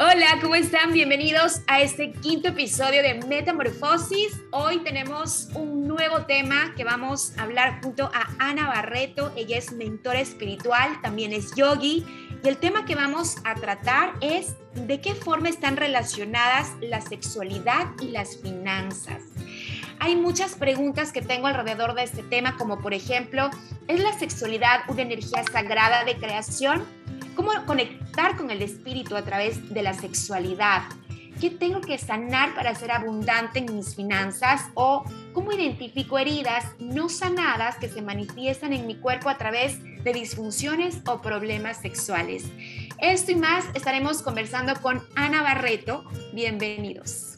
Hola, ¿cómo están? Bienvenidos a este quinto episodio de Metamorfosis. Hoy tenemos un nuevo tema que vamos a hablar junto a Ana Barreto. Ella es mentora espiritual, también es yogi. Y el tema que vamos a tratar es de qué forma están relacionadas la sexualidad y las finanzas. Hay muchas preguntas que tengo alrededor de este tema, como por ejemplo, ¿es la sexualidad una energía sagrada de creación? ¿Cómo conectar con el espíritu a través de la sexualidad? ¿Qué tengo que sanar para ser abundante en mis finanzas? ¿O cómo identifico heridas no sanadas que se manifiestan en mi cuerpo a través de disfunciones o problemas sexuales? Esto y más estaremos conversando con Ana Barreto. Bienvenidos.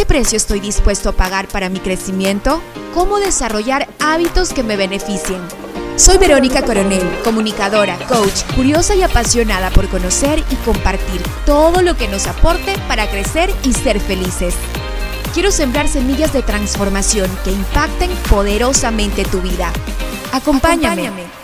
¿Qué precio estoy dispuesto a pagar para mi crecimiento? ¿Cómo desarrollar hábitos que me beneficien? Soy Verónica Coronel, comunicadora, coach, curiosa y apasionada por conocer y compartir todo lo que nos aporte para crecer y ser felices. Quiero sembrar semillas de transformación que impacten poderosamente tu vida. Acompáñame. Acompáñame.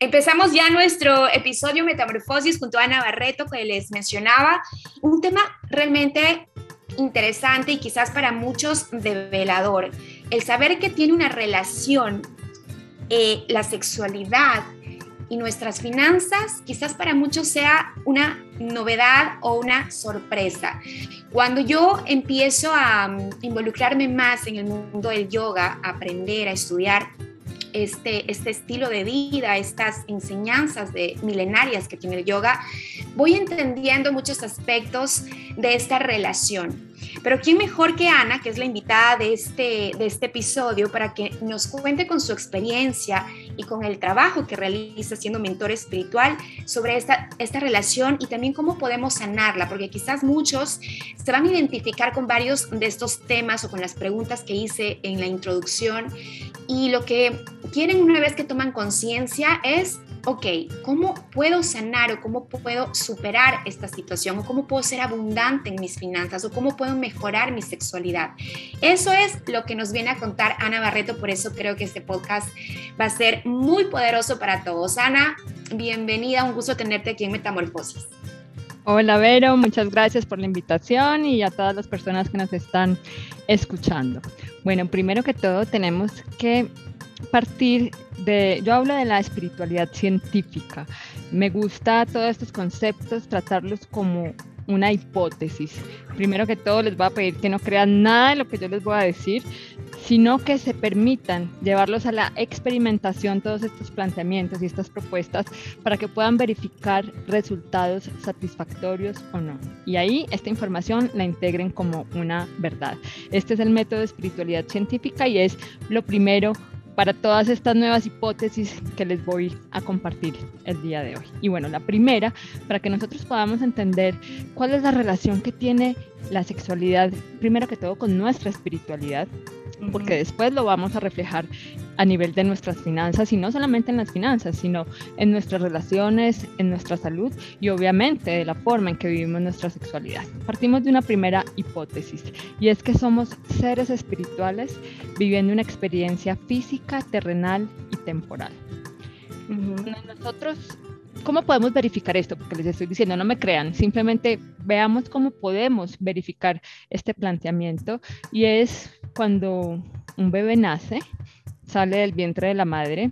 Empezamos ya nuestro episodio Metamorfosis junto a Ana Barreto, que les mencionaba, un tema realmente interesante y quizás para muchos develador. El saber que tiene una relación eh, la sexualidad y nuestras finanzas, quizás para muchos sea una novedad o una sorpresa. Cuando yo empiezo a mm, involucrarme más en el mundo del yoga, a aprender, a estudiar este, este estilo de vida, estas enseñanzas de milenarias que tiene el yoga, voy entendiendo muchos aspectos de esta relación. Pero ¿quién mejor que Ana, que es la invitada de este, de este episodio, para que nos cuente con su experiencia y con el trabajo que realiza siendo mentor espiritual sobre esta, esta relación y también cómo podemos sanarla? Porque quizás muchos se van a identificar con varios de estos temas o con las preguntas que hice en la introducción y lo que quieren una vez que toman conciencia es ok, ¿cómo puedo sanar o cómo puedo superar esta situación o cómo puedo ser abundante en mis finanzas o cómo puedo mejorar mi sexualidad? Eso es lo que nos viene a contar Ana Barreto, por eso creo que este podcast va a ser muy poderoso para todos. Ana, bienvenida, un gusto tenerte aquí en Metamorfosis. Hola Vero, muchas gracias por la invitación y a todas las personas que nos están escuchando. Bueno, primero que todo tenemos que partir de, yo hablo de la espiritualidad científica. Me gusta todos estos conceptos, tratarlos como una hipótesis. Primero que todo les voy a pedir que no crean nada de lo que yo les voy a decir, sino que se permitan llevarlos a la experimentación todos estos planteamientos y estas propuestas para que puedan verificar resultados satisfactorios o no. Y ahí esta información la integren como una verdad. Este es el método de espiritualidad científica y es lo primero para todas estas nuevas hipótesis que les voy a compartir el día de hoy. Y bueno, la primera, para que nosotros podamos entender cuál es la relación que tiene la sexualidad, primero que todo con nuestra espiritualidad, porque después lo vamos a reflejar a nivel de nuestras finanzas y no solamente en las finanzas, sino en nuestras relaciones, en nuestra salud y obviamente de la forma en que vivimos nuestra sexualidad. Partimos de una primera hipótesis y es que somos seres espirituales viviendo una experiencia física, terrenal y temporal. Nosotros ¿Cómo podemos verificar esto? Porque les estoy diciendo, no me crean, simplemente veamos cómo podemos verificar este planteamiento y es cuando un bebé nace, sale del vientre de la madre,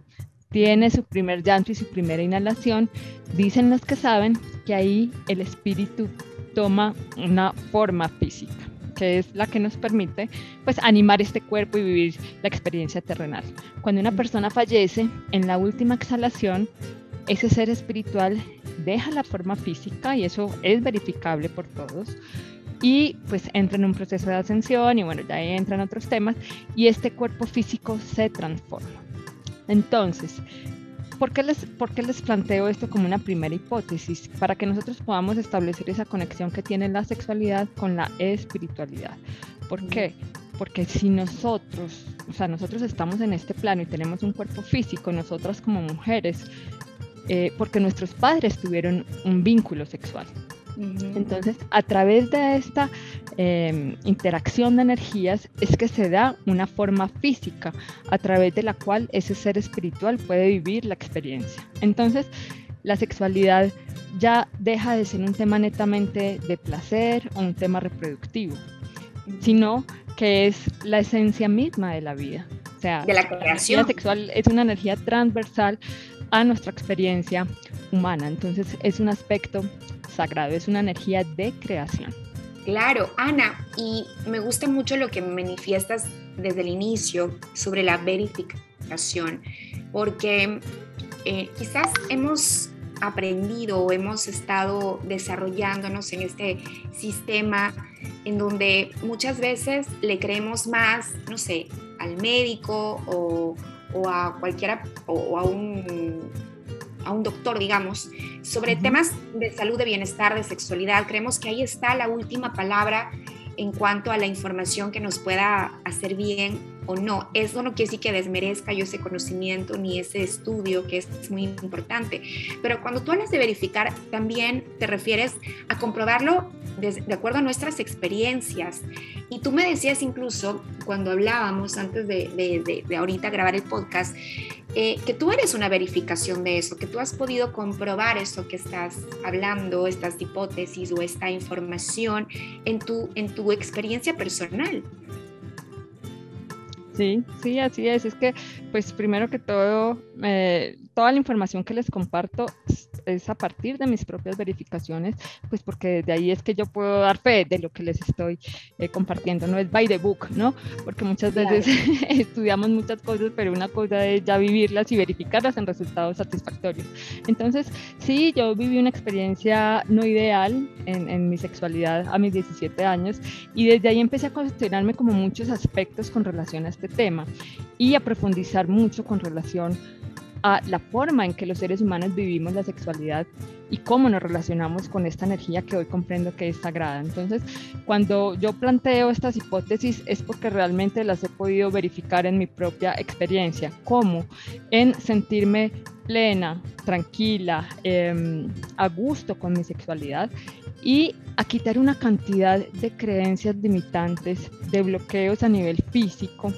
tiene su primer llanto y su primera inhalación, dicen los que saben que ahí el espíritu toma una forma física que es la que nos permite pues animar este cuerpo y vivir la experiencia terrenal. Cuando una persona fallece, en la última exhalación, ese ser espiritual deja la forma física y eso es verificable por todos y pues entra en un proceso de ascensión y bueno, ya entran otros temas y este cuerpo físico se transforma. Entonces, ¿por qué, les, ¿por qué les planteo esto como una primera hipótesis? Para que nosotros podamos establecer esa conexión que tiene la sexualidad con la espiritualidad. ¿Por qué? porque si nosotros, o sea, nosotros estamos en este plano y tenemos un cuerpo físico, nosotras como mujeres, eh, porque nuestros padres tuvieron un vínculo sexual. Entonces, a través de esta em, interacción de energías es que se da una forma física a través de la cual ese ser espiritual puede vivir la experiencia. Entonces, la sexualidad ya deja de ser un tema netamente de placer o un tema reproductivo, sino que es la esencia misma de la vida. O sea, de la creación. La sexual es una energía transversal a nuestra experiencia humana. Entonces es un aspecto sagrado, es una energía de creación. Claro, Ana, y me gusta mucho lo que manifiestas desde el inicio sobre la verificación, porque eh, quizás hemos aprendido o hemos estado desarrollándonos en este sistema en donde muchas veces le creemos más, no sé, al médico o, a cualquiera o a un a un doctor, digamos, sobre temas de salud, de bienestar, de sexualidad. Creemos que ahí está la última palabra en cuanto a la información que nos pueda hacer bien o no. Eso no quiere decir que desmerezca yo ese conocimiento ni ese estudio que es muy importante. Pero cuando tú hablas de verificar, también te refieres a comprobarlo de, acuerdo a nuestras experiencias. Y tú me decías incluso cuando hablábamos antes de, de ahorita grabar el podcast, eh, que tú eres una verificación de eso, que tú has podido comprobar eso que estás hablando, estas hipótesis o esta información en tu, en tu experiencia personal. Sí, sí, así es. Es que, pues primero que todo, eh, toda la información que les comparto es a partir de mis propias verificaciones, pues porque de ahí es que yo puedo dar fe de lo que les estoy eh, compartiendo, no es by the book, ¿no? Porque muchas veces estudiamos muchas cosas, pero una cosa es ya vivirlas y verificarlas en resultados satisfactorios. Entonces, sí, yo viví una experiencia no ideal en, en mi sexualidad a mis 17 años y desde ahí empecé a cuestionarme como muchos aspectos con relación a este tema y a profundizar mucho con relación a la forma en que los seres humanos vivimos la sexualidad y cómo nos relacionamos con esta energía que hoy comprendo que es sagrada. Entonces, cuando yo planteo estas hipótesis es porque realmente las he podido verificar en mi propia experiencia, como en sentirme plena, tranquila, em, a gusto con mi sexualidad y a quitar una cantidad de creencias limitantes, de bloqueos a nivel físico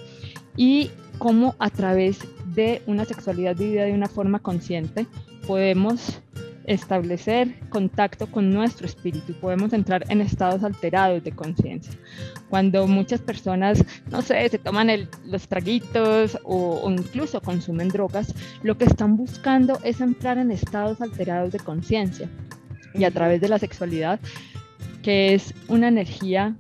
y cómo a través de una sexualidad vivida de una forma consciente podemos establecer contacto con nuestro espíritu, podemos entrar en estados alterados de conciencia. Cuando muchas personas, no sé, se toman los traguitos o, incluso consumen drogas, lo que están buscando es entrar en estados alterados de conciencia y a través de la sexualidad, que es una energía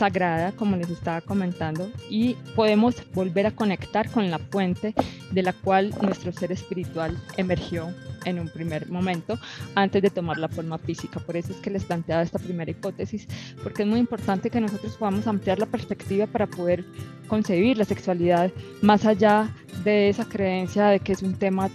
sagrada, como les estaba comentando, y podemos volver a conectar con la fuente de la cual nuestro ser espiritual emergió en un primer momento antes de tomar la forma física. Por eso es que les planteaba esta primera hipótesis, porque es muy importante que nosotros podamos ampliar la perspectiva para poder concebir la sexualidad más allá de esa creencia de que es un tema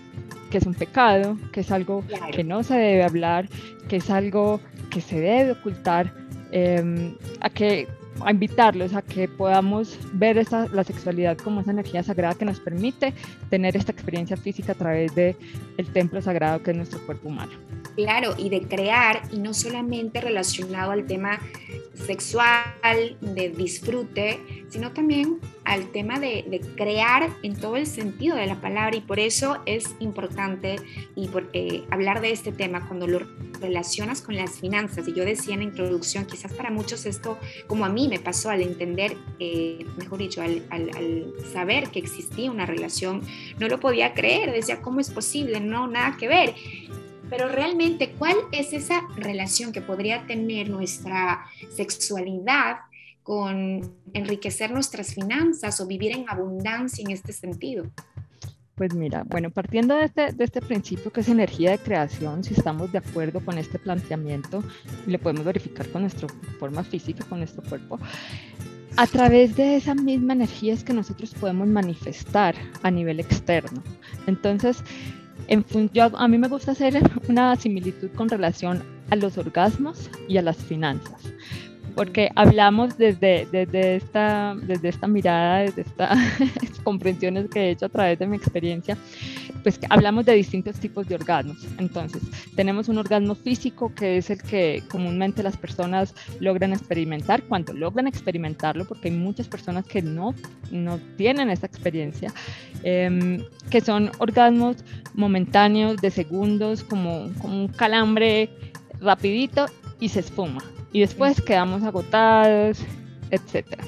que es un pecado, que es algo que no se debe hablar, que es algo que se debe ocultar, em, a que a invitarlos a que podamos ver esa, la sexualidad como esa energía sagrada que nos permite tener esta experiencia física a través del el templo sagrado que es nuestro cuerpo humano. Claro, y de crear, y no solamente relacionado al tema sexual, de disfrute, sino también al tema de, crear en todo el sentido de la palabra y por eso es importante y eh, hablar de este tema cuando lo relacionas con las finanzas. Y yo decía en la introducción, quizás para muchos esto, como a mí me pasó al entender, eh, mejor dicho, al, al, saber que existía una relación, no lo podía creer, decía, ¿cómo es posible? No, nada que ver. Pero realmente, ¿cuál es esa relación que podría tener nuestra sexualidad con enriquecer nuestras finanzas o vivir en abundancia en este sentido? Pues mira, bueno, partiendo de este, de este principio que es energía de creación, si estamos de acuerdo con este planteamiento, lo podemos verificar con nuestra forma física, con nuestro cuerpo, a través de esa misma energía es que nosotros podemos manifestar a nivel externo. Entonces, en a mí me gusta hacer una similitud con relación a los orgasmos y a las finanzas. Porque hablamos desde, desde, esta, desde esta mirada, desde estas comprensiones que he hecho a través de mi experiencia, pues hablamos de distintos tipos de orgasmos. Entonces, tenemos un orgasmo físico que es el que comúnmente las personas logran experimentar, cuando logran experimentarlo, porque hay muchas personas que no, no tienen esa experiencia, em, que son orgasmos momentáneos de segundos, como, como un calambre rapidito y se esfuma. Y después quedamos agotados, etcétera.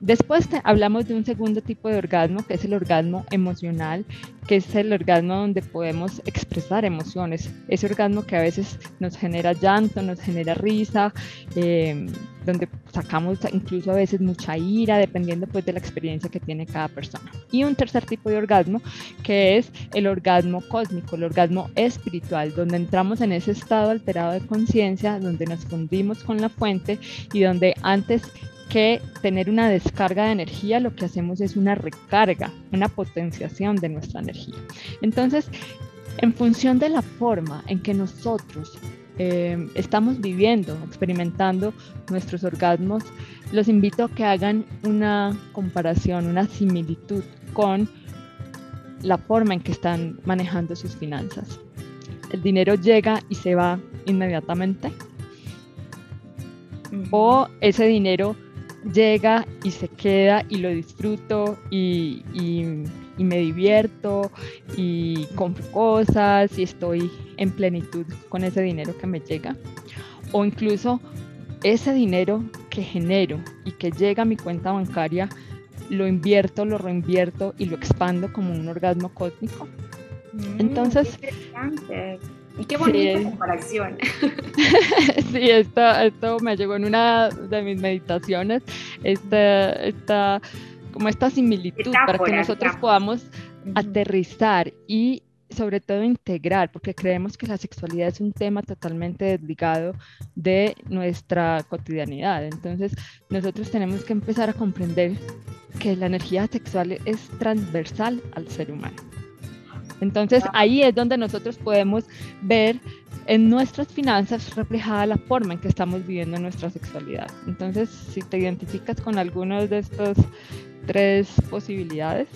Después hablamos de un segundo tipo de orgasmo, que es el orgasmo emocional, que es el orgasmo donde podemos expresar emociones. Ese orgasmo que a veces nos genera llanto, nos genera risa, eh, donde sacamos incluso a veces mucha ira, dependiendo pues de la experiencia que tiene cada persona. Y un tercer tipo de orgasmo, que es el orgasmo cósmico, el orgasmo espiritual, donde entramos en ese estado alterado de conciencia, donde nos fundimos con la fuente y donde antes que tener una descarga de energía, lo que hacemos es una recarga, una potenciación de nuestra energía. Entonces, en función de la forma en que nosotros eh, estamos viviendo, experimentando nuestros orgasmos, los invito a que hagan una comparación, una similitud con la forma en que están manejando sus finanzas. El dinero llega y se va inmediatamente. O ese dinero llega y se queda y lo disfruto y, me divierto y compro cosas y estoy en plenitud con ese dinero que me llega. O incluso ese dinero que genero y que llega a mi cuenta bancaria, lo invierto, lo reinvierto y lo expando como un orgasmo cósmico. Mm, Entonces, y qué bonita comparación. sí, esto, me llegó en una de mis meditaciones, esta, esta, como esta similitud para que nosotros podamos aterrizar y sobre todo integrar, porque creemos que la sexualidad es un tema totalmente desligado de nuestra cotidianidad. Entonces, nosotros tenemos que empezar a comprender que la energía sexual es transversal al ser humano. Entonces ahí es donde nosotros podemos ver en nuestras finanzas reflejada la forma en que estamos viviendo nuestra sexualidad. Entonces, si te identificas con alguno de estos tres posibilidades,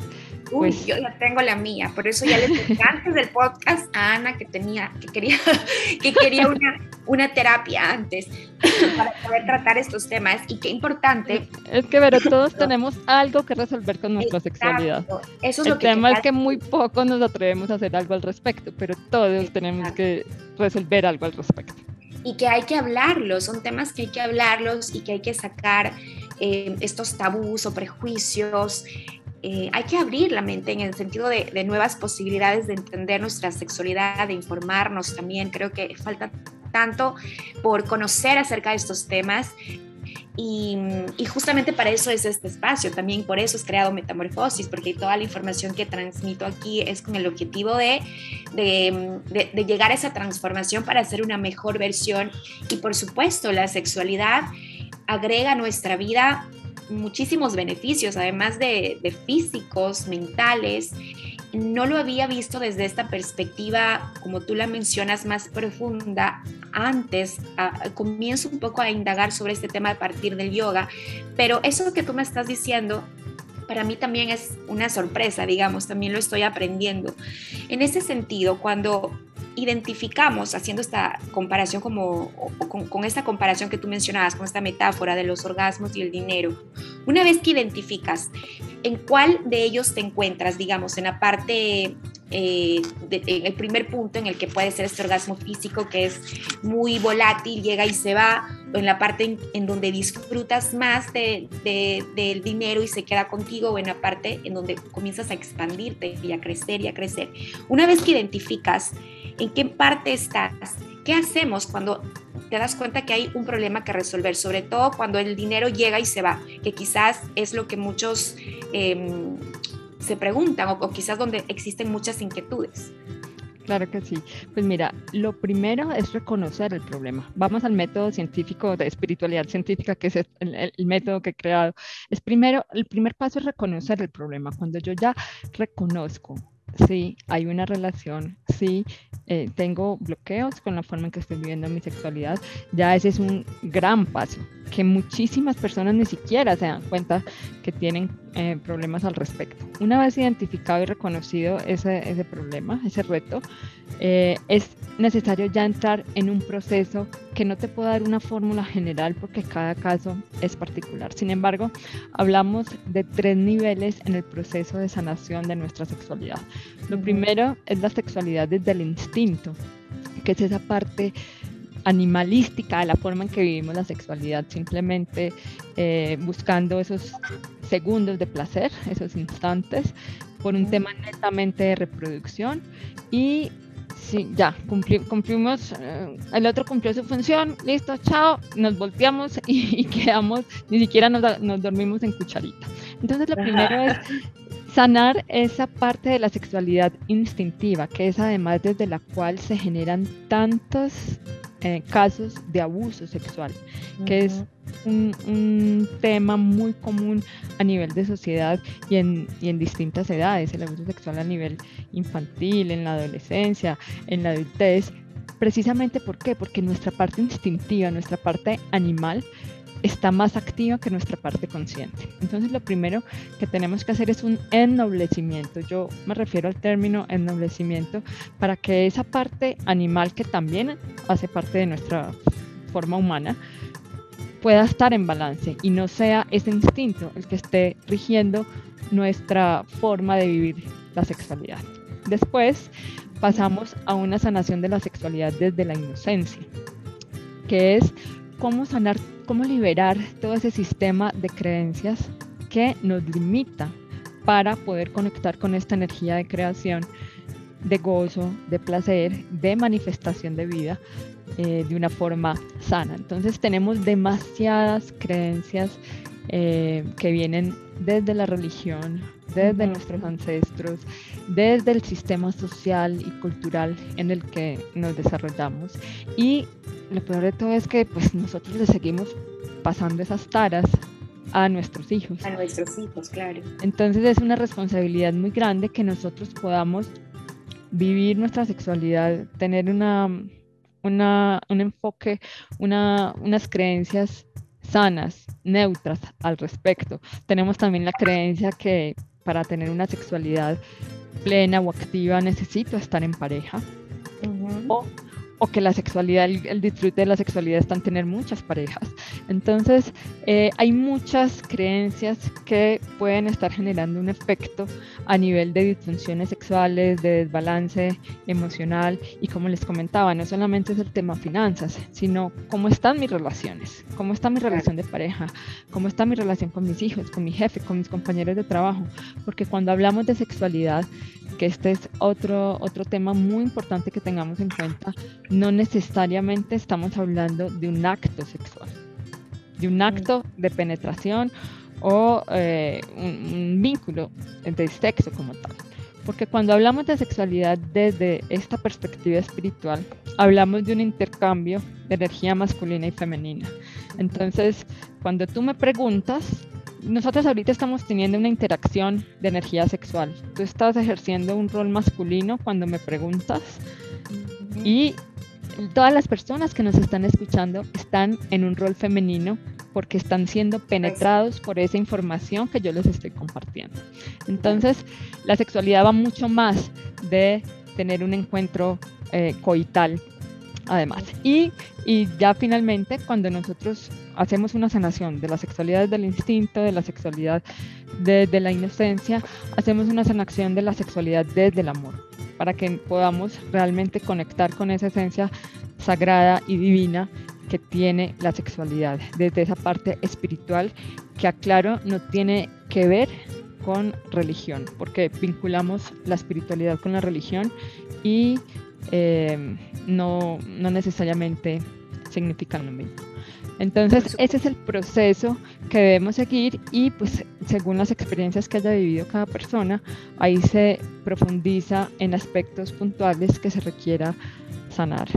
Uy, pues yo ya tengo la mía, por eso ya le dije antes del podcast a Ana que tenía, que quería, que quería una, una terapia antes para poder tratar estos temas y qué importante. Es que, pero todos tenemos algo que resolver con nuestra sexualidad. Eso es El tema es que muy poco nos atrevemos a hacer algo al respecto, pero todos tenemos que resolver algo al respecto. Y que hay que hablarlos, son temas que hay que hablarlos y que hay que sacar eh, estos tabús o prejuicios eh, hay que abrir la mente en el sentido de, nuevas posibilidades de entender nuestra sexualidad, de informarnos también. Creo que falta tanto por conocer acerca de estos temas. Y, justamente para eso es este espacio, también por eso es creado Metamorfosis, porque toda la información que transmito aquí es con el objetivo de, llegar a esa transformación para hacer una mejor versión. Y por supuesto, la sexualidad agrega nuestra vida muchísimos beneficios, además de, físicos, mentales. No lo había visto desde esta perspectiva, como tú la mencionas, más profunda. Antes comienzo un poco a indagar sobre este tema a partir del yoga, pero eso que tú me estás diciendo para mí también es una sorpresa, digamos, también lo estoy aprendiendo. En ese sentido, cuando identificamos, haciendo esta comparación como, con, esta comparación que tú mencionabas, con esta metáfora de los orgasmos y el dinero, una vez que identificas en cuál de ellos te encuentras, digamos, en la parte eh, el primer punto en el que puede ser este orgasmo físico que es muy volátil, llega y se va, o en la parte en, donde disfrutas más de, del dinero y se queda contigo, o en la parte en donde comienzas a expandirte y a crecer y a crecer. Una vez que identificas en qué parte estás, qué hacemos cuando te das cuenta que hay un problema que resolver, sobre todo cuando el dinero llega y se va, que quizás es lo que muchos... Em, se preguntan o, quizás donde existen muchas inquietudes. Claro que sí. Pues mira, lo primero es reconocer el problema. Vamos al método científico de espiritualidad científica, que es el, método que he creado. Es primero, el primer paso es reconocer el problema. Cuando yo ya reconozco sí, hay una relación, sí, eh, tengo bloqueos con la forma en que estoy viviendo mi sexualidad, ya ese es un gran paso, que muchísimas personas ni siquiera se dan cuenta que tienen eh, problemas al respecto. Una vez identificado y reconocido ese, ese problema, ese reto, eh, es necesario ya entrar en un proceso que no te puedo dar una fórmula general porque cada caso es particular. Sin embargo, hablamos de tres niveles en el proceso de sanación de nuestra sexualidad. Lo primero es la sexualidad desde el instinto, que es esa parte animalística de la forma en que vivimos la sexualidad, simplemente eh, buscando esos segundos de placer, esos instantes, por un tema netamente de reproducción y sí, ya, cumplimos, eh, el otro cumplió su función, listo, chao, nos volteamos y, quedamos, ni siquiera nos, nos, dormimos en cucharita. Entonces lo primero es sanar esa parte de la sexualidad instintiva, que es además desde la cual se generan tantos eh, casos de abuso sexual, que es un, tema muy común a nivel de sociedad y en, y en distintas edades, el abuso sexual a nivel infantil, en la adolescencia, en la adultez. Precisamente ¿por qué? Porque nuestra parte instintiva, nuestra parte animal, está más activa que nuestra parte consciente. Entonces lo primero que tenemos que hacer es un ennoblecimiento. Yo me refiero al término ennoblecimiento para que esa parte animal que también hace parte de nuestra forma humana pueda estar en balance y no sea ese instinto el que esté rigiendo nuestra forma de vivir la sexualidad. Después pasamos a una sanación de la sexualidad desde la inocencia, que es cómo sanar cómo liberar todo ese sistema de creencias que nos limita para poder conectar con esta energía de creación, de gozo, de placer, de manifestación de vida eh, de una forma sana. Entonces tenemos demasiadas creencias eh, que vienen desde la religión, desde nuestros ancestros, desde el sistema social y cultural en el que nos desarrollamos. Y lo peor de todo es que pues nosotros le seguimos pasando esas taras a nuestros hijos. A nuestros hijos, claro. Entonces es una responsabilidad muy grande que nosotros podamos vivir nuestra sexualidad, tener una, una un enfoque, una, unas creencias sanas, neutras al respecto. Tenemos también la creencia que para tener una sexualidad plena o activa necesito estar en pareja. O o que la sexualidad, el, disfrute de la sexualidad está en tener muchas parejas. Entonces, eh, hay muchas creencias que pueden estar generando un efecto a nivel de disfunciones sexuales, de desbalance emocional y como les comentaba, no solamente es el tema finanzas, sino cómo están mis relaciones, cómo está mi relación de pareja, cómo está mi relación con mis hijos, con mi jefe, con mis compañeros de trabajo, porque cuando hablamos de sexualidad, que este es otro, otro tema muy importante que tengamos en cuenta, no necesariamente estamos hablando de un acto sexual, de un acto de penetración o eh, un, vínculo de sexo como tal. Porque cuando hablamos de sexualidad desde esta perspectiva espiritual, hablamos de un intercambio de energía masculina y femenina. Entonces, cuando tú me preguntas, nosotros ahorita estamos teniendo una interacción de energía sexual. Tú estás ejerciendo un rol masculino cuando me preguntas y todas las personas que nos están escuchando están en un rol femenino porque están siendo penetrados por esa información que yo les estoy compartiendo. Entonces, la sexualidad va mucho más de tener un encuentro eh, coital, además. Y, y ya finalmente, cuando nosotros hacemos una sanación de la sexualidad del instinto, de la sexualidad desde de la inocencia, hacemos una sanación de la sexualidad desde el amor, para que podamos realmente conectar con esa esencia sagrada y divina que tiene la sexualidad, desde esa parte espiritual que aclaro no tiene que ver con religión, porque vinculamos la espiritualidad con la religión y eh, no, no necesariamente significan lo mismo. Entonces, ese es el proceso que debemos seguir y pues según las experiencias que haya vivido cada persona, ahí se profundiza en aspectos puntuales que se requiera sanar,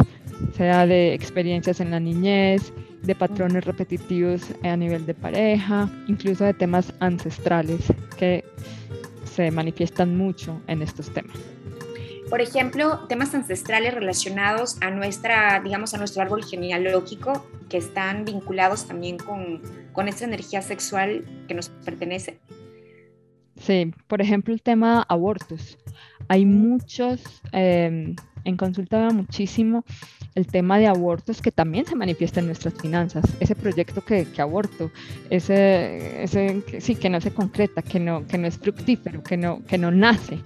sea de experiencias en la niñez, de patrones repetitivos a nivel de pareja, incluso de temas ancestrales que se manifiestan mucho en estos temas. Por ejemplo, temas ancestrales relacionados a nuestra, digamos, a nuestro árbol genealógico, que están vinculados también con, con esta energía sexual que nos pertenece. Sí, por ejemplo, el tema abortos. Hay muchos, em, en consulta muchísimo el tema de abortos que también se manifiesta en nuestras finanzas. Ese proyecto que, que aborto, ese, ese sí, que no se concreta, que no, que no es fructífero, que no, que no nace,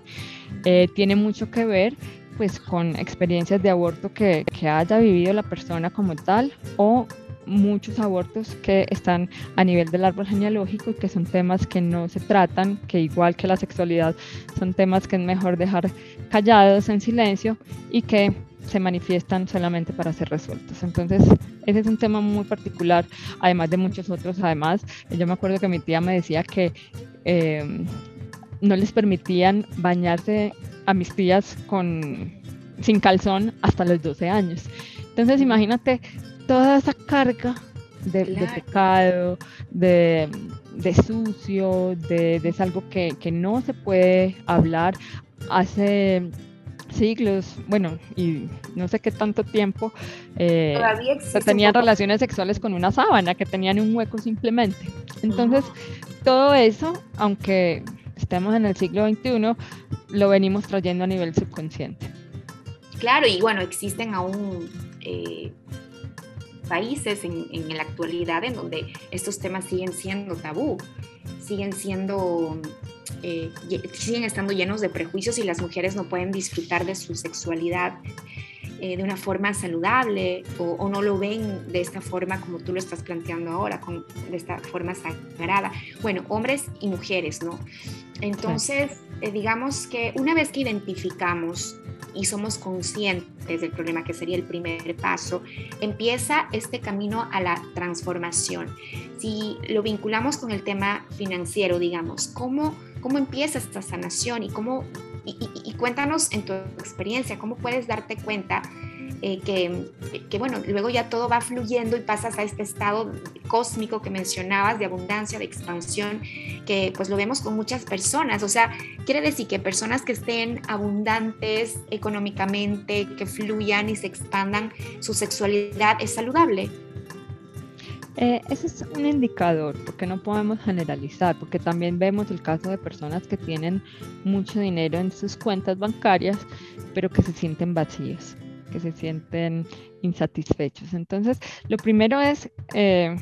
eh, tiene mucho que ver pues con experiencias de aborto que, que haya vivido la persona como tal o muchos abortos que están a nivel del árbol genealógico y que son temas que no se tratan, que igual que la sexualidad son temas que es mejor dejar callados en silencio y que se manifiestan solamente para ser resueltos. Entonces, ese es un tema muy particular, además de muchos otros. Además, yo me acuerdo que mi tía me decía que eh, no les permitían bañarse a mis tías con, sin calzón hasta los 12 años. Entonces, imagínate toda esa carga de, pecado, de, sucio, de, de, algo que, que no se puede hablar. Hace siglos, bueno, y no sé qué tanto tiempo, eh, tenían relaciones sexuales con una sábana, que tenían un hueco simplemente. Entonces, todo eso, aunque estemos en el siglo XXI, lo venimos trayendo a nivel subconsciente. Claro, y bueno, existen aún eh, países en, en la actualidad en donde estos temas siguen siendo tabú, siguen siendo eh, siguen estando llenos de prejuicios y las mujeres no pueden disfrutar de su sexualidad eh, de una forma saludable o, no lo ven de esta forma como tú lo estás planteando ahora, con, de esta forma sagrada. Bueno, hombres y mujeres, ¿no? Entonces, eh, digamos que una vez que identificamos y somos conscientes del problema, que sería el primer paso, empieza este camino a la transformación. Si lo vinculamos con el tema financiero, digamos, ¿cómo, cómo empieza esta sanación y cómo, y cuéntanos en tu experiencia, cómo puedes darte cuenta eh, que, bueno, luego ya todo va fluyendo y pasas a este estado cósmico que mencionabas de abundancia, de expansión, que pues lo vemos con muchas personas. O sea, quiere decir que personas que estén abundantes económicamente, que fluyan y se expandan, su sexualidad es saludable. Eh, ese es un indicador, porque no podemos generalizar, porque también vemos el caso de personas que tienen mucho dinero en sus cuentas bancarias, pero que se sienten vacías que se sienten insatisfechos. Entonces, lo primero es eh,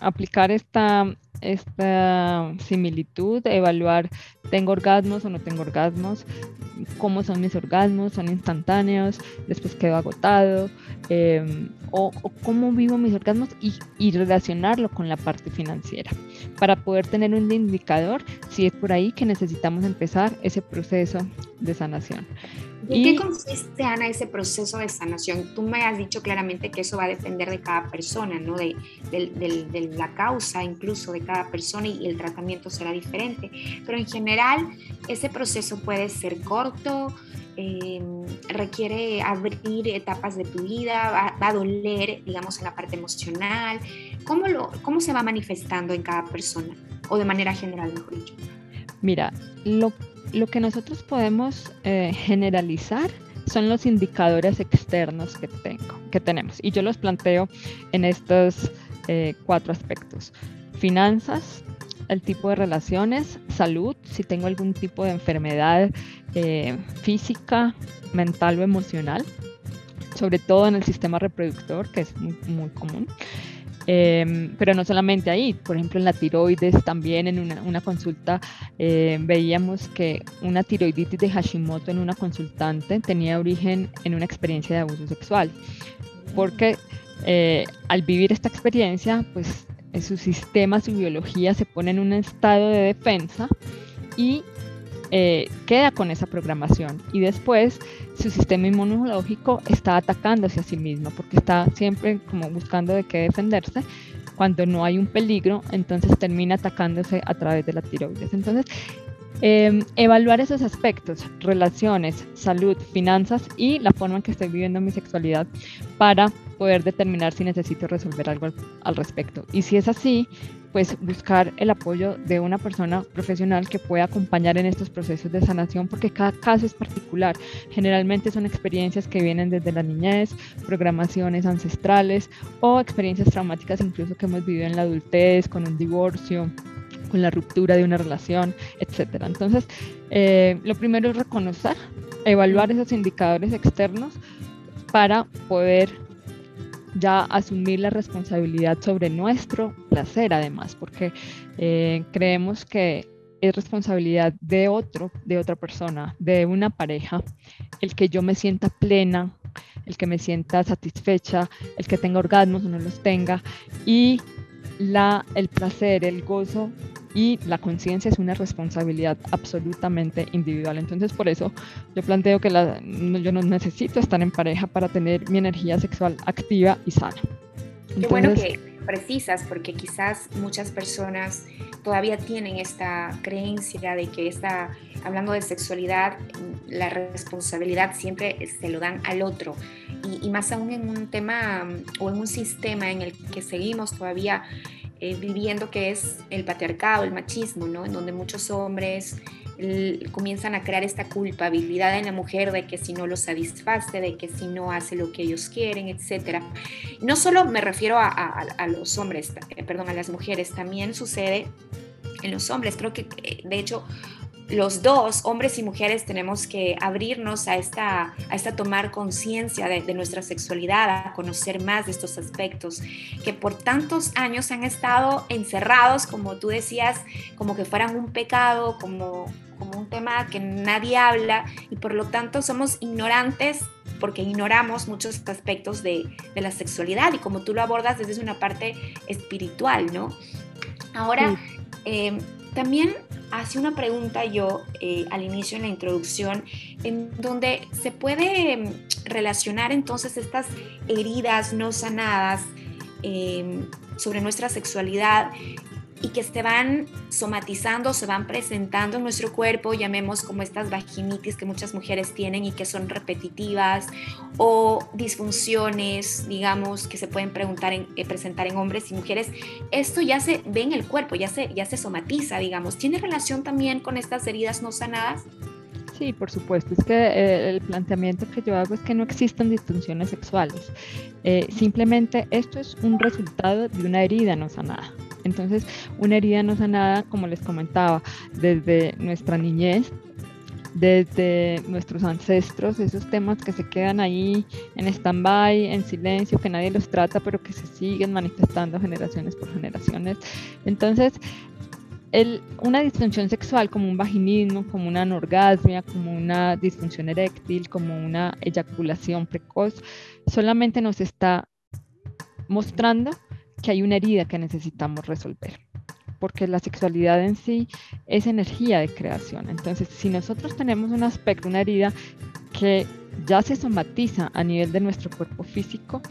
aplicar esta, esta similitud, evaluar, ¿tengo orgasmos o no tengo orgasmos? ¿Cómo son mis orgasmos? ¿Son instantáneos? ¿Después quedo agotado? Em, o, cómo vivo mis orgasmos y, y, relacionarlo con la parte financiera para poder tener un indicador si es por ahí que necesitamos empezar ese proceso de sanación. ¿En qué consiste, Ana, ese proceso de sanación? Tú me has dicho claramente que eso va a depender de cada persona, ¿no? De, la causa incluso de cada persona y el tratamiento será diferente. Pero en general, ese proceso puede ser corto, em, requiere abrir etapas de tu vida, va, a doler, digamos, en la parte emocional. ¿Cómo, lo, ¿Cómo se va manifestando en cada persona? O de manera general, mejor dicho. Mira, lo lo que nosotros podemos eh, generalizar son los indicadores externos que, tengo, que tenemos. Y yo los planteo en estos eh, cuatro aspectos. Finanzas, el tipo de relaciones, salud, si tengo algún tipo de enfermedad eh, física, mental o emocional, sobre todo en el sistema reproductor, que es muy, común. Em, pero no solamente ahí, por ejemplo en la tiroides también en una, consulta eh, veíamos que una tiroiditis de Hashimoto en una consultante tenía origen en una experiencia de abuso sexual, porque eh, al vivir esta experiencia, pues su sistema, su biología se pone en un estado de defensa y eh, queda con esa programación y después su sistema inmunológico está atacándose a sí mismo porque está siempre como buscando de qué defenderse. Cuando no hay un peligro, entonces termina atacándose a través de la tiroides. Entonces, em, evaluar esos aspectos, relaciones, salud, finanzas y la forma en que estoy viviendo mi sexualidad para poder determinar si necesito resolver algo al, al respecto. Y si es así, pues buscar el apoyo de una persona profesional que pueda acompañar en estos procesos de sanación porque cada caso es particular. Generalmente son experiencias que vienen desde la niñez, programaciones ancestrales o experiencias traumáticas incluso que hemos vivido en la adultez, con un divorcio, con la ruptura de una relación, etcétera. Entonces, eh, lo primero es reconocer, evaluar esos indicadores externos para poder ya asumir la responsabilidad sobre nuestro placer además, porque eh, creemos que es responsabilidad de otro, de otra persona, de una pareja, el que yo me sienta plena, el que me sienta satisfecha, el que tenga orgasmos o no los tenga, y la, el placer, el gozo y la conciencia es una responsabilidad absolutamente individual. Entonces, por eso yo planteo que yo no necesito estar en pareja para tener mi energía sexual activa y sana. Qué bueno que precisas, porque quizás muchas personas todavía tienen esta creencia de que está hablando de sexualidad, la responsabilidad siempre se lo dan al otro. Y, más aún en un tema o en un sistema en el que seguimos todavía eh, viviendo que es el patriarcado, el machismo, ¿no? En donde muchos hombres comienzan a crear esta culpabilidad en la mujer de que si no lo satisface, de que si no hace lo que ellos quieren, etc. No solo me refiero a, a los hombres, eh, perdón, a las mujeres, también sucede en los hombres. Creo que, eh, de hecho, los dos, hombres y mujeres, tenemos que abrirnos a esta, a esta tomar conciencia de, nuestra sexualidad, a conocer más de estos aspectos que por tantos años han estado encerrados, como tú decías, como que fueran un pecado, como, como un tema que nadie habla y por lo tanto somos ignorantes porque ignoramos muchos aspectos de, la sexualidad y como tú lo abordas desde una parte espiritual, ¿no? Ahora, em, también hace una pregunta yo eh, al inicio en la introducción, en donde se puede em, relacionar entonces estas heridas no sanadas em, sobre nuestra sexualidad y que se van somatizando, se van presentando en nuestro cuerpo, llamemos como estas vaginitis que muchas mujeres tienen y que son repetitivas, o disfunciones, digamos, que se pueden preguntar en, eh, presentar en hombres y mujeres. Esto ya se ve en el cuerpo, ya se, ya se somatiza, digamos. ¿Tiene relación también con estas heridas no sanadas? Sí, por supuesto. Es que eh, el planteamiento que yo hago es que no existen disfunciones sexuales. Eh, simplemente esto es un resultado de una herida no sanada. Entonces, una herida no sanada, como les comentaba, desde nuestra niñez, desde nuestros ancestros, esos temas que se quedan ahí en stand-by, en silencio, que nadie los trata, pero que se siguen manifestando generaciones por generaciones. Entonces, una disfunción sexual como un vaginismo, como una anorgasmia, como una disfunción eréctil, como una eyaculación precoz, solamente nos está mostrando que hay una herida que necesitamos resolver, porque la sexualidad en sí es energía de creación. Entonces, si nosotros tenemos un aspecto, una herida que ya se somatiza a nivel de nuestro cuerpo físico,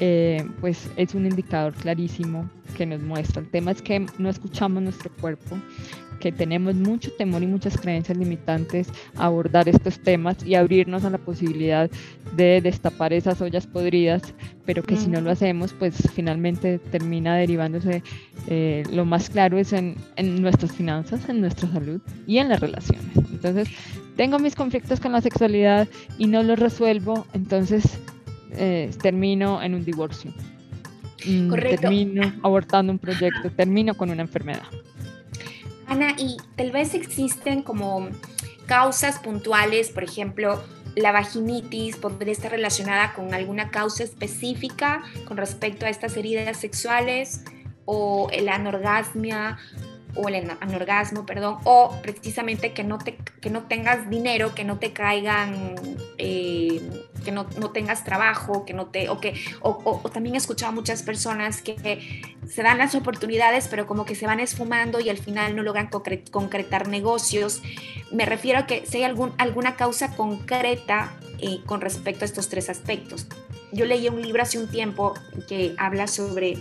eh, pues es un indicador clarísimo que nos muestra. El tema es que no escuchamos nuestro cuerpo, que tenemos mucho temor y muchas creencias limitantes a abordar estos temas y abrirnos a la posibilidad de destapar esas ollas podridas, pero que si no lo hacemos, pues finalmente termina derivándose, eh, lo más claro es en, en nuestras finanzas, en nuestra salud y en las relaciones. Entonces, tengo mis conflictos con la sexualidad y no los resuelvo, entonces eh, termino en un divorcio. Mm, termino abortando un proyecto, termino con una enfermedad. Ana, y tal vez existen como causas puntuales, por ejemplo, la vaginitis podría estar relacionada con alguna causa específica con respecto a estas heridas sexuales o la anorgasmia o el anorgasmo, perdón, o precisamente que no, te, que no tengas dinero, que no te caigan, eh, que no, no, tengas trabajo, que no te, o que, o, también he escuchado a muchas personas que se dan las oportunidades, pero como que se van esfumando y al final no logran concretar negocios. Me refiero a que si hay algún, alguna causa concreta eh, con respecto a estos tres aspectos. Yo leí un libro hace un tiempo que habla sobre,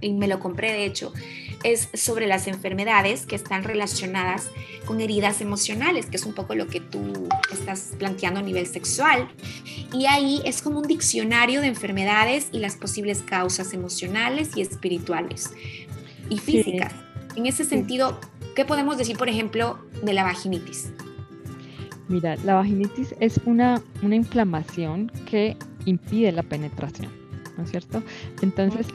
y me lo compré de hecho, es sobre las enfermedades que están relacionadas con heridas emocionales, que es un poco lo que tú estás planteando a nivel sexual. Y ahí es como un diccionario de enfermedades y las posibles causas emocionales y espirituales. y físicas. En ese sentido, ¿qué podemos decir, por ejemplo, de la vaginitis? Mira, la vaginitis es una, una inflamación que impide la penetración, ¿no es cierto? Entonces,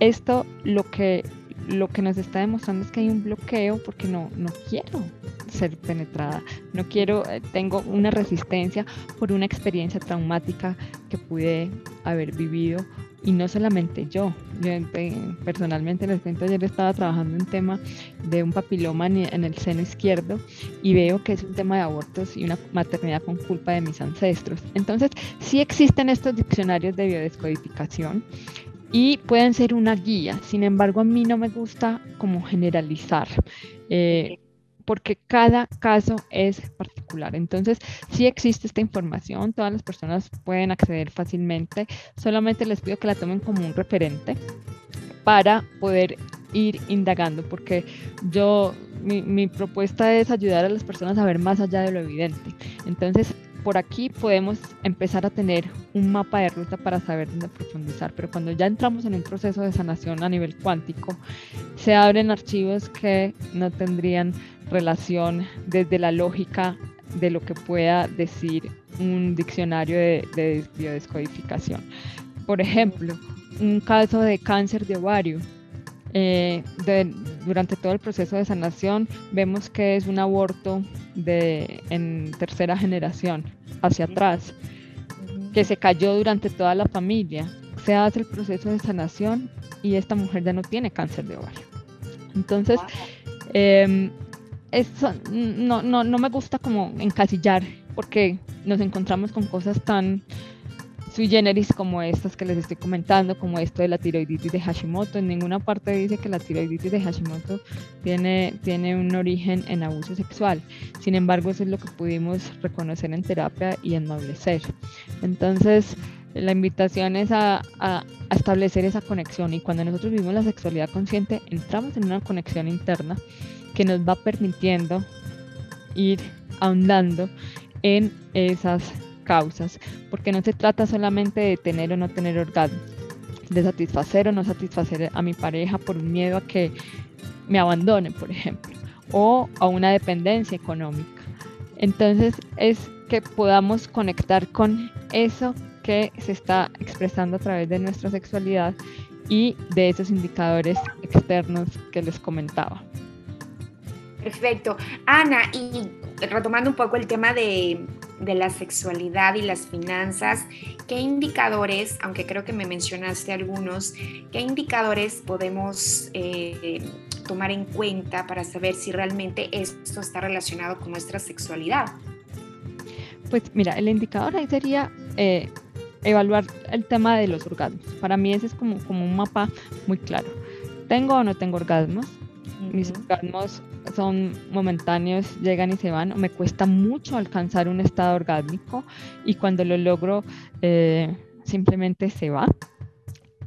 esto lo que, lo que nos está demostrando es que hay un bloqueo porque no, no quiero ser penetrada, no quiero, eh, tengo una resistencia por una experiencia traumática que pude haber vivido y no solamente yo, yo eh, personalmente les cuento, ayer estaba trabajando un tema de un papiloma en el seno izquierdo y veo que es un tema de abortos y una maternidad con culpa de mis ancestros. Entonces, sí existen estos diccionarios de biodescodificación y pueden ser una guía. Sin embargo, a mí no me gusta como generalizar. Eh, porque cada caso es particular. Entonces, si existe esta información, todas las personas pueden acceder fácilmente. Solamente les pido que la tomen como un referente para poder ir indagando, porque yo, mi, mi propuesta es ayudar a las personas a ver más allá de lo evidente. Entonces, por aquí podemos empezar a tener un mapa de ruta para saber dónde profundizar, pero cuando ya entramos en un proceso de sanación a nivel cuántico, se abren archivos que no tendrían relación desde la lógica de lo que pueda decir un diccionario de, biodescodificación. Por ejemplo, un caso de cáncer de ovario. Eh, durante todo el proceso de sanación vemos que es un aborto de, en tercera generación hacia atrás, que se cayó durante toda la familia. Se hace el proceso de sanación y esta mujer ya no tiene cáncer de ovario. Entonces, em, eso no, no, no me gusta como encasillar porque nos encontramos con cosas tan sui generis como estas que les estoy comentando, como esto de la tiroiditis de Hashimoto. En ninguna parte dice que la tiroiditis de Hashimoto tiene, tiene un origen en abuso sexual. Sin embargo, eso es lo que pudimos reconocer en terapia y ennoblecer. Entonces, la invitación es a, a, a, establecer esa conexión y cuando nosotros vivimos la sexualidad consciente, entramos en una conexión interna que nos va permitiendo ir ahondando en esas causas, porque no se trata solamente de tener o no tener orgasmo, de satisfacer o no satisfacer a mi pareja por un miedo a que me abandone, por ejemplo, o a una dependencia económica. Entonces es que podamos conectar con eso que se está expresando a través de nuestra sexualidad y de esos indicadores externos que les comentaba. Perfecto. Ana, y retomando un poco el tema de, la sexualidad y las finanzas, ¿qué indicadores, aunque creo que me mencionaste algunos, qué indicadores podemos eh, tomar en cuenta para saber si realmente esto está relacionado con nuestra sexualidad? Pues mira, el indicador ahí sería eh, evaluar el tema de los orgasmos. Para mí ese es como, como un mapa muy claro. ¿Tengo o no tengo orgasmos? Mis orgasmos son momentáneos, llegan y se van. Me cuesta mucho alcanzar un estado orgánico y cuando lo logro eh, simplemente se va.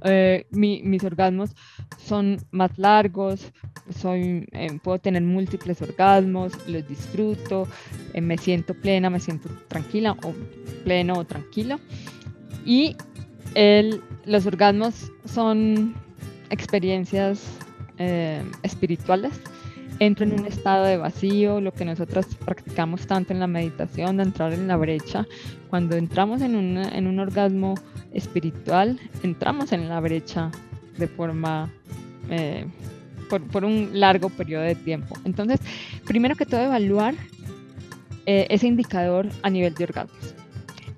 Eh, mis orgasmos son más largos, soy, eh, puedo tener múltiples orgasmos, los disfruto, me siento plena, me siento tranquila o pleno o tranquilo. Y los orgasmos son experiencias espirituales entro en un estado de vacío, lo que nosotros practicamos tanto en la meditación, de entrar en la brecha. Cuando entramos en, en un orgasmo espiritual, entramos en la brecha de forma, eh, por, por, un largo periodo de tiempo. Entonces, primero que todo, evaluar eh, ese indicador a nivel de orgasmos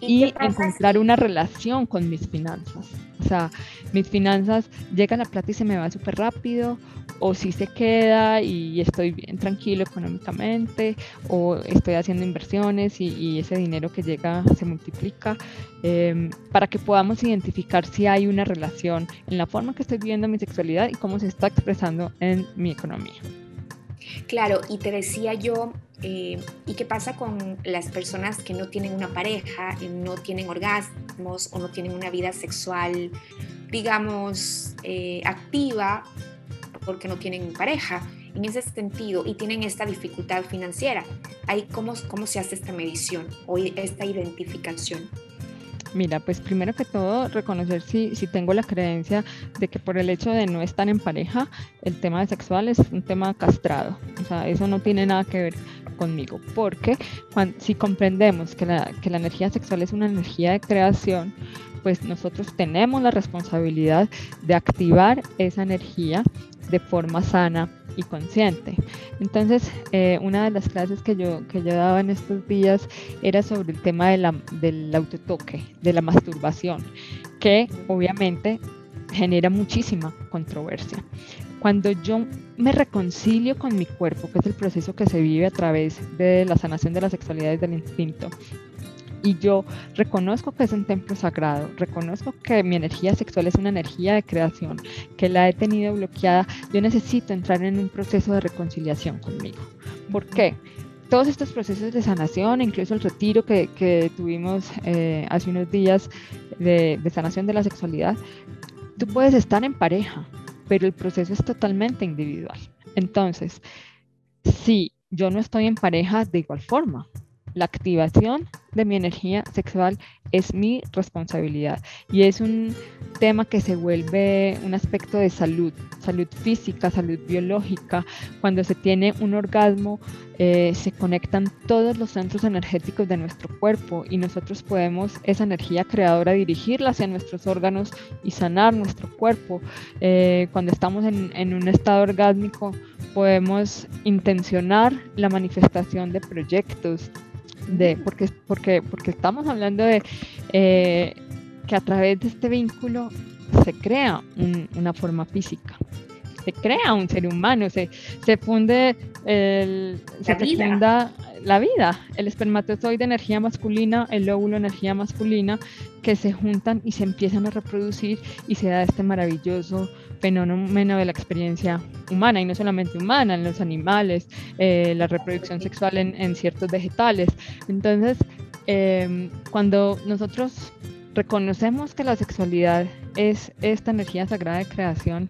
y encontrar una relación con mis finanzas. O sea, mis finanzas, llega la plata y se me va súper rápido, o si se queda y estoy bien tranquilo económicamente, o estoy haciendo inversiones y, ese dinero que llega se multiplica, em, para que podamos identificar si hay una relación en la forma que estoy viviendo mi sexualidad y cómo se está expresando en mi economía. Claro, y te decía yo, eh, ¿y qué pasa con las personas que no tienen una pareja, no tienen orgasmos o no tienen una vida sexual, digamos, eh, activa porque no tienen pareja? En ese sentido, y tienen esta dificultad financiera, ¿ahí cómo, cómo se hace esta medición o esta identificación? Mira, pues primero que todo, reconocer si, si tengo la creencia de que por el hecho de no estar en pareja, el tema sexual es un tema castrado. O sea, eso no tiene nada que ver conmigo. Porque si comprendemos que la, energía sexual es una energía de creación, pues nosotros tenemos la responsabilidad de activar esa energía de forma sana y consciente. Entonces, eh, una de las clases que yo, que yo daba en estos días era sobre el tema de la, del autotoque, de la masturbación, que obviamente genera muchísima controversia. Cuando yo me reconcilio con mi cuerpo, que es el proceso que se vive a través de la sanación de la sexualidad y del instinto, y yo reconozco que es un templo sagrado, reconozco que mi energía sexual es una energía de creación, que la he tenido bloqueada, yo necesito entrar en un proceso de reconciliación conmigo. ¿Por qué? Todos estos procesos de sanación, incluso el retiro que, tuvimos eh, hace unos días de, de sanación de la sexualidad, tú puedes estar en pareja, pero el proceso es totalmente individual. Entonces, si yo no estoy en pareja de igual forma, la activación de mi energía sexual es mi responsabilidad y es un tema que se vuelve un aspecto de salud, salud física, salud biológica. Cuando se tiene un orgasmo eh, se conectan todos los centros energéticos de nuestro cuerpo y nosotros podemos esa energía creadora dirigirla hacia nuestros órganos y sanar nuestro cuerpo. Eh, cuando estamos en, en un estado orgásmico podemos intencionar la manifestación de proyectos de, porque, porque, porque estamos hablando de eh, que a través de este vínculo se crea una forma física, se crea un ser humano, se, se funde el, se funda la vida, el espermatozoide energía masculina, el óvulo energía masculina, que se juntan y se empiezan a reproducir y se da este maravilloso fenómeno de la experiencia humana y no solamente humana, en los animales, eh, la reproducción sexual en, ciertos vegetales. Entonces, em, cuando nosotros reconocemos que la sexualidad es esta energía sagrada de creación,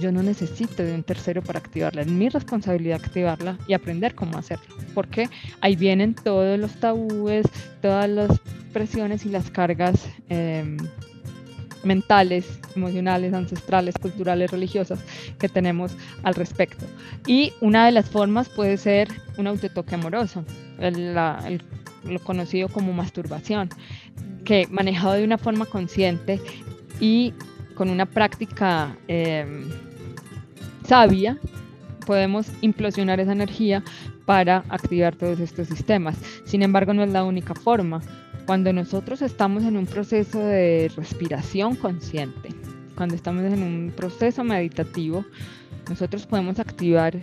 yo no necesito de un tercero para activarla, es mi responsabilidad activarla y aprender cómo hacerlo, porque ahí vienen todos los tabúes, todas las presiones y las cargas em, mentales, emocionales, ancestrales, culturales, religiosas que tenemos al respecto. Y una de las formas puede ser un autotoque amoroso, lo conocido como masturbación, que manejado de una forma consciente y con una práctica em, sabia, podemos implosionar esa energía para activar todos estos sistemas. Sin embargo, no es la única forma. Cuando nosotros estamos en un proceso de respiración consciente, cuando estamos en un proceso meditativo, nosotros podemos activar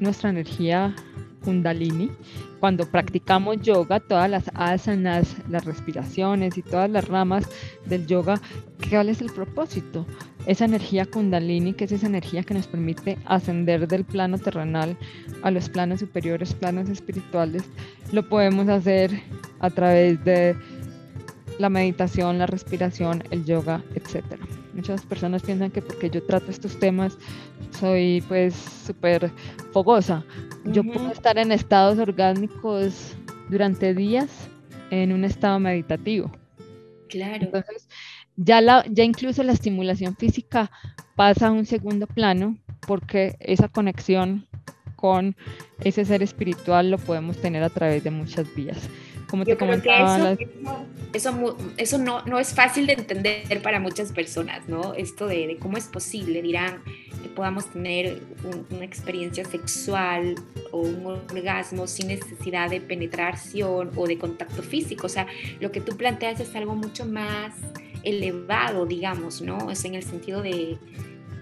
nuestra energía kundalini. Cuando practicamos yoga, todas las asanas, las respiraciones y todas las ramas del yoga, ¿cuál es el propósito? Esa energía kundalini, que es esa energía que nos permite ascender del plano terrenal a los planos superiores, planos espirituales, lo podemos hacer a través de la meditación, la respiración, el yoga, etcétera. Muchas personas piensan que porque yo trato estos temas soy pues súper fogosa. Yo puedo estar en estados orgánicos durante días en un estado meditativo. Claro. Entonces, ya, la, ya incluso la estimulación física pasa a un segundo plano porque esa conexión con ese ser espiritual lo podemos tener a través de muchas vías como te comentaba. Eso, eso, no, no, es fácil de entender para muchas personas, ¿no? Esto de, cómo es posible, dirán, que podamos tener una experiencia sexual o un orgasmo sin necesidad de penetración o de contacto físico. O sea, lo que tú planteas es algo mucho más elevado, digamos, ¿no? Es en el sentido de,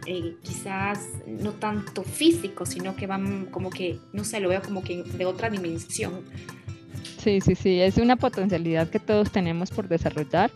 eh, quizás no tanto físico, sino que van como que, no sé, lo veo como que de otra dimensión. Sí, sí, sí, es una potencialidad que todos tenemos por desarrollar.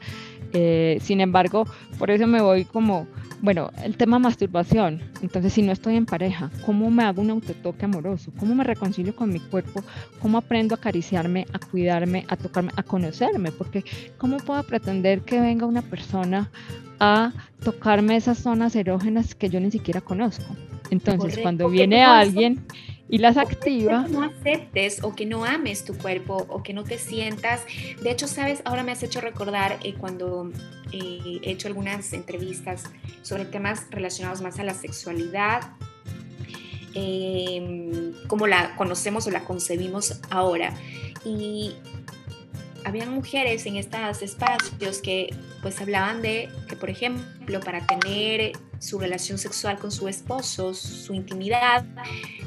Eh, sin embargo, por eso me voy como, bueno, el tema masturbación. Entonces, si no estoy en pareja, ¿cómo me hago un autotoque amoroso? ¿Cómo me reconcilio con mi cuerpo? ¿Cómo aprendo a acariciarme, a cuidarme, a tocarme, a conocerme? Porque ¿cómo puedo pretender que venga una persona a tocarme esas zonas erógenas que yo ni siquiera conozco? Entonces, cuando viene alguien y las activa. Que no aceptes o que no ames tu cuerpo o que no te sientas. De hecho, sabes, ahora me has hecho recordar eh, cuando eh, he hecho algunas entrevistas sobre temas relacionados más a la sexualidad, em, como la conocemos o la concebimos ahora. Y habían mujeres en estos espacios que pues hablaban de que, por ejemplo, para tener su relación sexual con su esposo, su intimidad,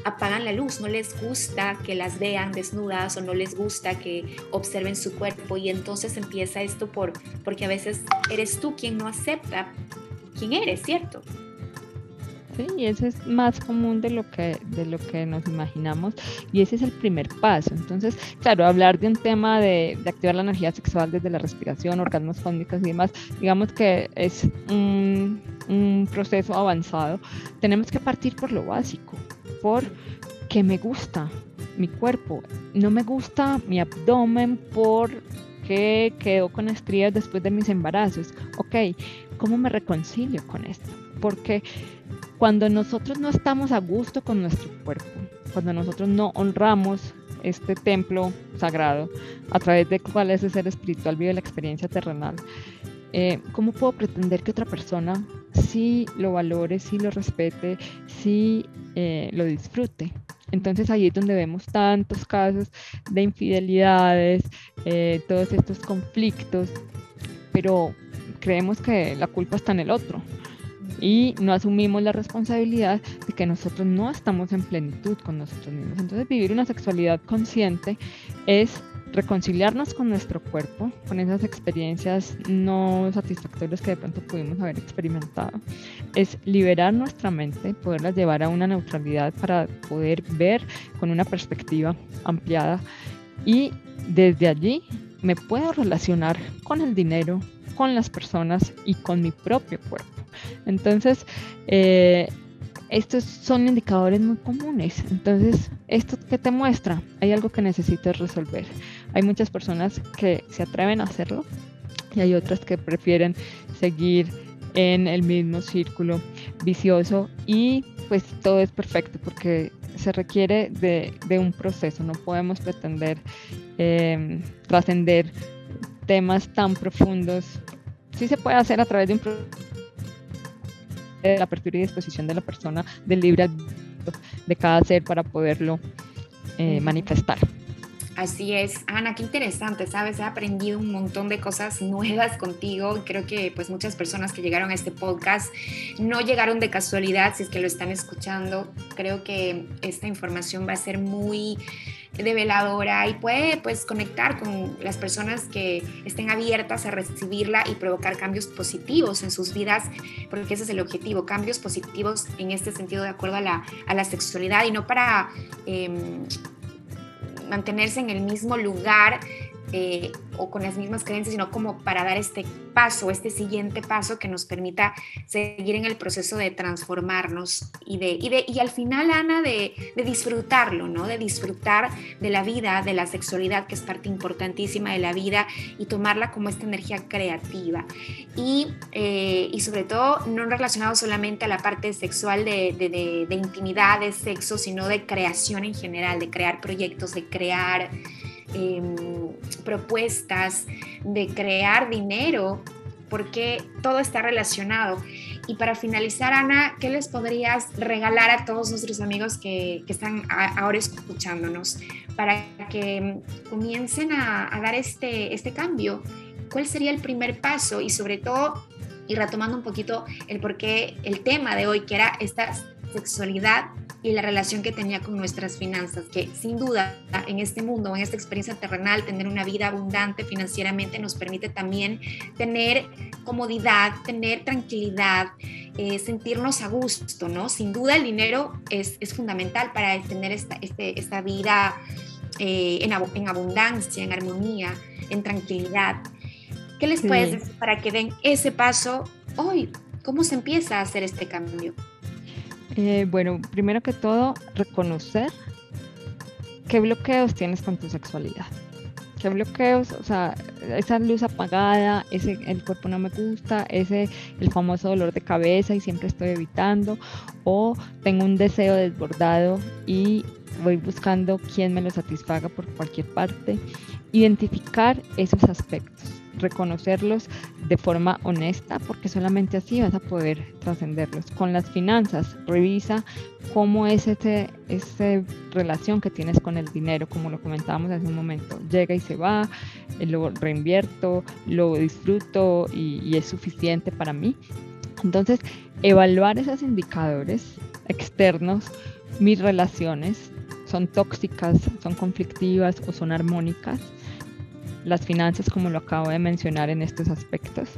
apagan la luz, no les gusta que las vean desnudas o no les gusta que observen su cuerpo y entonces empieza esto por porque a veces eres tú quien no acepta quién eres, ¿cierto? Y ese es más común de lo que de lo que nos imaginamos y ese es el primer paso. Entonces, claro, hablar de un tema de, activar la energía sexual desde la respiración, orgasmos fónicos y demás, digamos que es un, un proceso avanzado. Tenemos que partir por lo básico, por que me gusta mi cuerpo, no me gusta mi abdomen por que quedó con estrías después de mis embarazos. Ok, ¿cómo me reconcilio con esto? Porque cuando nosotros no estamos a gusto con nuestro cuerpo, cuando nosotros no honramos este templo sagrado a través de cuál es ese ser espiritual vive la experiencia terrenal, eh, ¿cómo puedo pretender que otra persona sí lo valore, sí lo respete, sí eh, lo disfrute? Entonces ahí es donde vemos tantos casos de infidelidades, eh, todos estos conflictos, pero creemos que la culpa está en el otro, y no asumimos la responsabilidad de que nosotros no estamos en plenitud con nosotros mismos. Entonces vivir una sexualidad consciente es reconciliarnos con nuestro cuerpo, con esas experiencias no satisfactorias que de pronto pudimos haber experimentado. Es liberar nuestra mente, poderla llevar a una neutralidad para poder ver con una perspectiva ampliada y desde allí me puedo relacionar con el dinero, con las personas y con mi propio cuerpo. Entonces, eh, estos son indicadores muy comunes. Entonces, ¿esto qué te muestra? Hay algo que necesitas resolver. Hay muchas personas que se atreven a hacerlo y hay otras que prefieren seguir en el mismo círculo vicioso y pues todo es perfecto porque se requiere de, un proceso. No podemos pretender eh, trascender temas tan profundos. Sí se puede hacer a través de un de la apertura y disposición de la persona, del libre de cada ser para poderlo eh, manifestar. Así es, Ana, qué interesante, sabes, he aprendido un montón de cosas nuevas contigo. Creo que pues muchas personas que llegaron a este podcast no llegaron de casualidad, si es que lo están escuchando. Creo que esta información va a ser muy develadora y puede pues conectar con las personas que estén abiertas a recibirla y provocar cambios positivos en sus vidas, porque ese es el objetivo, cambios positivos en este sentido de acuerdo a la, a la sexualidad y no para em, mantenerse en el mismo lugar eh, o con las mismas creencias, sino como para dar este paso, este siguiente paso que nos permita seguir en el proceso de transformarnos y, de, y, de, y al final, Ana, de, de, disfrutarlo, ¿no? De disfrutar de la vida, de la sexualidad, que es parte importantísima de la vida, y tomarla como esta energía creativa. Y, eh, y sobre todo, no relacionado solamente a la parte sexual de, de, intimidad, de sexo, sino de creación en general, de crear proyectos, de crear... Em, propuestas, de crear dinero, porque todo está relacionado. Y para finalizar, Ana, ¿qué les podrías regalar a todos nuestros amigos que, están ahora escuchándonos para que comiencen a, dar este, este cambio? ¿Cuál sería el primer paso? Y sobre todo, y retomando un poquito el porqué, el tema de hoy, que era esta sexualidad y la relación que tenía con nuestras finanzas, que sin duda en este mundo, en esta experiencia terrenal, tener una vida abundante financieramente nos permite también tener comodidad, tener tranquilidad, eh, sentirnos a gusto, ¿no? Sin duda el dinero es, es fundamental para tener esta, este, esta vida eh, en, en, abundancia, en armonía, en tranquilidad. ¿Qué les puedes decir para que den ese paso hoy? ¿Cómo se empieza a hacer este cambio? Eh, bueno, primero que todo, reconocer qué bloqueos tienes con tu sexualidad. ¿Qué bloqueos? O sea, esa luz apagada, ese el cuerpo no me gusta, ese el famoso dolor de cabeza y siempre estoy evitando, o tengo un deseo desbordado y voy buscando quién me lo satisfaga por cualquier parte. Identificar esos aspectos reconocerlos de forma honesta, porque solamente así vas a poder trascenderlos. Con las finanzas, revisa cómo es esa este relación que tienes con el dinero, como lo comentábamos hace un momento. Llega y se va, eh, lo reinvierto, lo disfruto y, y es suficiente para mí. Entonces, evaluar esos indicadores externos, mis relaciones, son tóxicas, son conflictivas o son armónicas las finanzas, como lo acabo de mencionar en estos aspectos,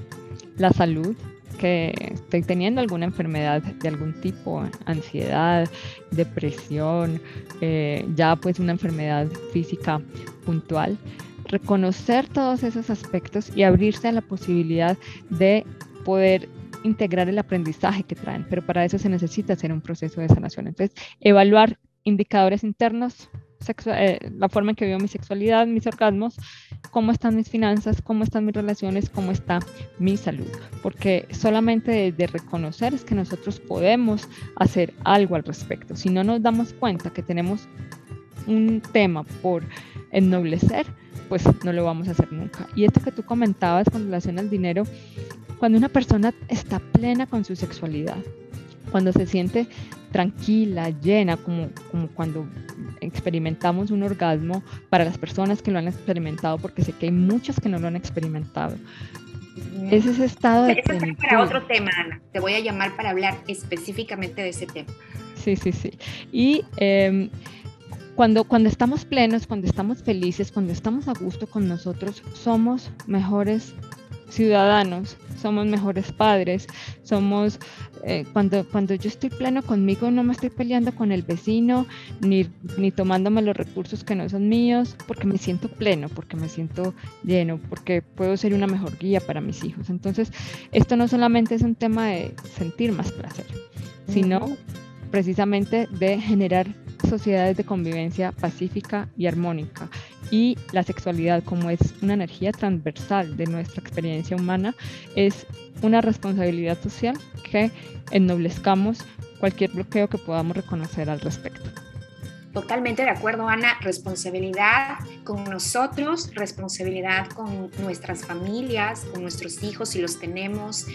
la salud, que estoy teniendo alguna enfermedad de algún tipo, ansiedad, depresión, eh, ya pues una enfermedad física puntual, reconocer todos esos aspectos y abrirse a la posibilidad de poder integrar el aprendizaje que traen, pero para eso se necesita hacer un proceso de sanación. Entonces, evaluar indicadores internos, eh, la forma en que vivo mi sexualidad, mis orgasmos, cómo están mis finanzas, cómo están mis relaciones, cómo está mi salud. Porque solamente de reconocer es que nosotros podemos hacer algo al respecto. Si no nos damos cuenta que tenemos un tema por ennoblecer, pues no lo vamos a hacer nunca. Y esto que tú comentabas con relación al dinero, cuando una persona está plena con su sexualidad, cuando se siente tranquila, llena, como, como cuando experimentamos un orgasmo para las personas que lo han experimentado, porque sé que hay muchas que no lo han experimentado. Es ese estado de... Eso es para otro tema, Ana. Te voy a llamar para hablar específicamente de ese tema. Sí, sí, sí. Y em, cuando, cuando estamos plenos, cuando estamos felices, cuando estamos a gusto con nosotros, somos mejores ciudadanos, somos mejores padres, somos, eh, cuando, cuando yo estoy pleno conmigo no me estoy peleando con el vecino, ni, ni tomándome los recursos que no son míos, porque me siento pleno, porque me siento lleno, porque puedo ser una mejor guía para mis hijos. Entonces, esto no solamente es un tema de sentir más placer, sino precisamente de generar sociedades de convivencia pacífica y armónica. Y la sexualidad, como es una energía transversal de nuestra experiencia humana, es una responsabilidad social que ennoblezcamos cualquier bloqueo que podamos reconocer al respecto. Totalmente de acuerdo, Ana. Responsabilidad con nosotros, responsabilidad con nuestras familias, con nuestros hijos si los tenemos,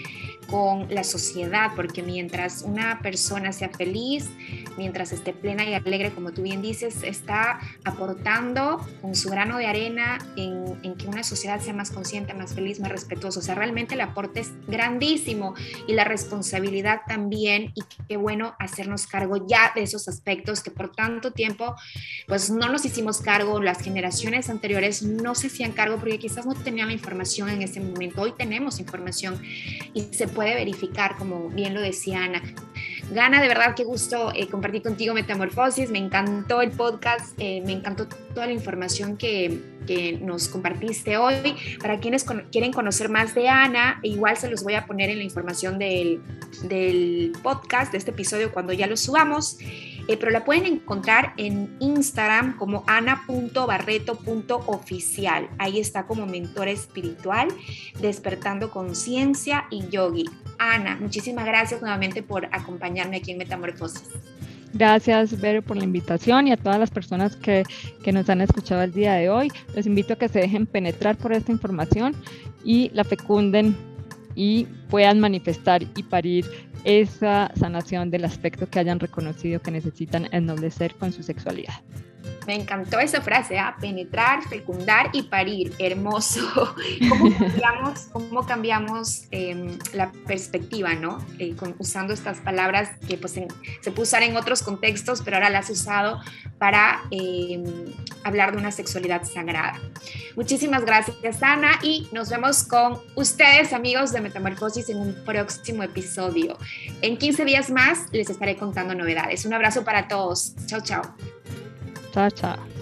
con la sociedad, porque mientras una persona sea feliz, mientras esté plena y alegre, como tú bien dices, está aportando con su grano de arena en, que una sociedad sea más consciente, más feliz, más respetuosa. O sea, realmente el aporte es grandísimo y la responsabilidad también, y qué bueno hacernos cargo ya de esos aspectos que por tanto tiempo, pues no nos hicimos cargo, las generaciones anteriores no se hacían cargo porque quizás no tenían la información en ese momento. Hoy tenemos información y se puede verificar, como bien lo decía Ana. Gana, de verdad, qué gusto eh, compartir contigo Metamorfosis. Me encantó el podcast, eh, me encantó toda la información que, que nos compartiste hoy. Para quienes quieren conocer más de Ana, igual se los voy a poner en la información del, del podcast, de este episodio, cuando ya lo subamos. Eh, pero la pueden encontrar en Instagram como ana.barreto.oficial. Ahí está como mentor espiritual, despertando conciencia y yogi. Ana, muchísimas gracias nuevamente por acompañarme aquí en Metamorfosis. Gracias, Vero, por la invitación y a todas las personas que, que, nos han escuchado el día de hoy. Les invito a que se dejen penetrar por esta información y la fecunden y puedan manifestar y parir esa sanación del aspecto que hayan reconocido que necesitan ennoblecer con su sexualidad. Me encantó esa frase, ¿ah? penetrar, fecundar y parir. Hermoso. ¿Cómo cambiamos, cómo cambiamos em, la perspectiva, ¿no? Eh, usando estas palabras que pues, se puede usar en otros contextos, pero ahora las has usado para em, hablar de una sexualidad sagrada. Muchísimas gracias, Ana, y nos vemos con ustedes, amigos de Metamorfosis, en un próximo episodio. En 15 días más les estaré contando novedades. Un abrazo para todos. Chao, chao. Tchau, tchau.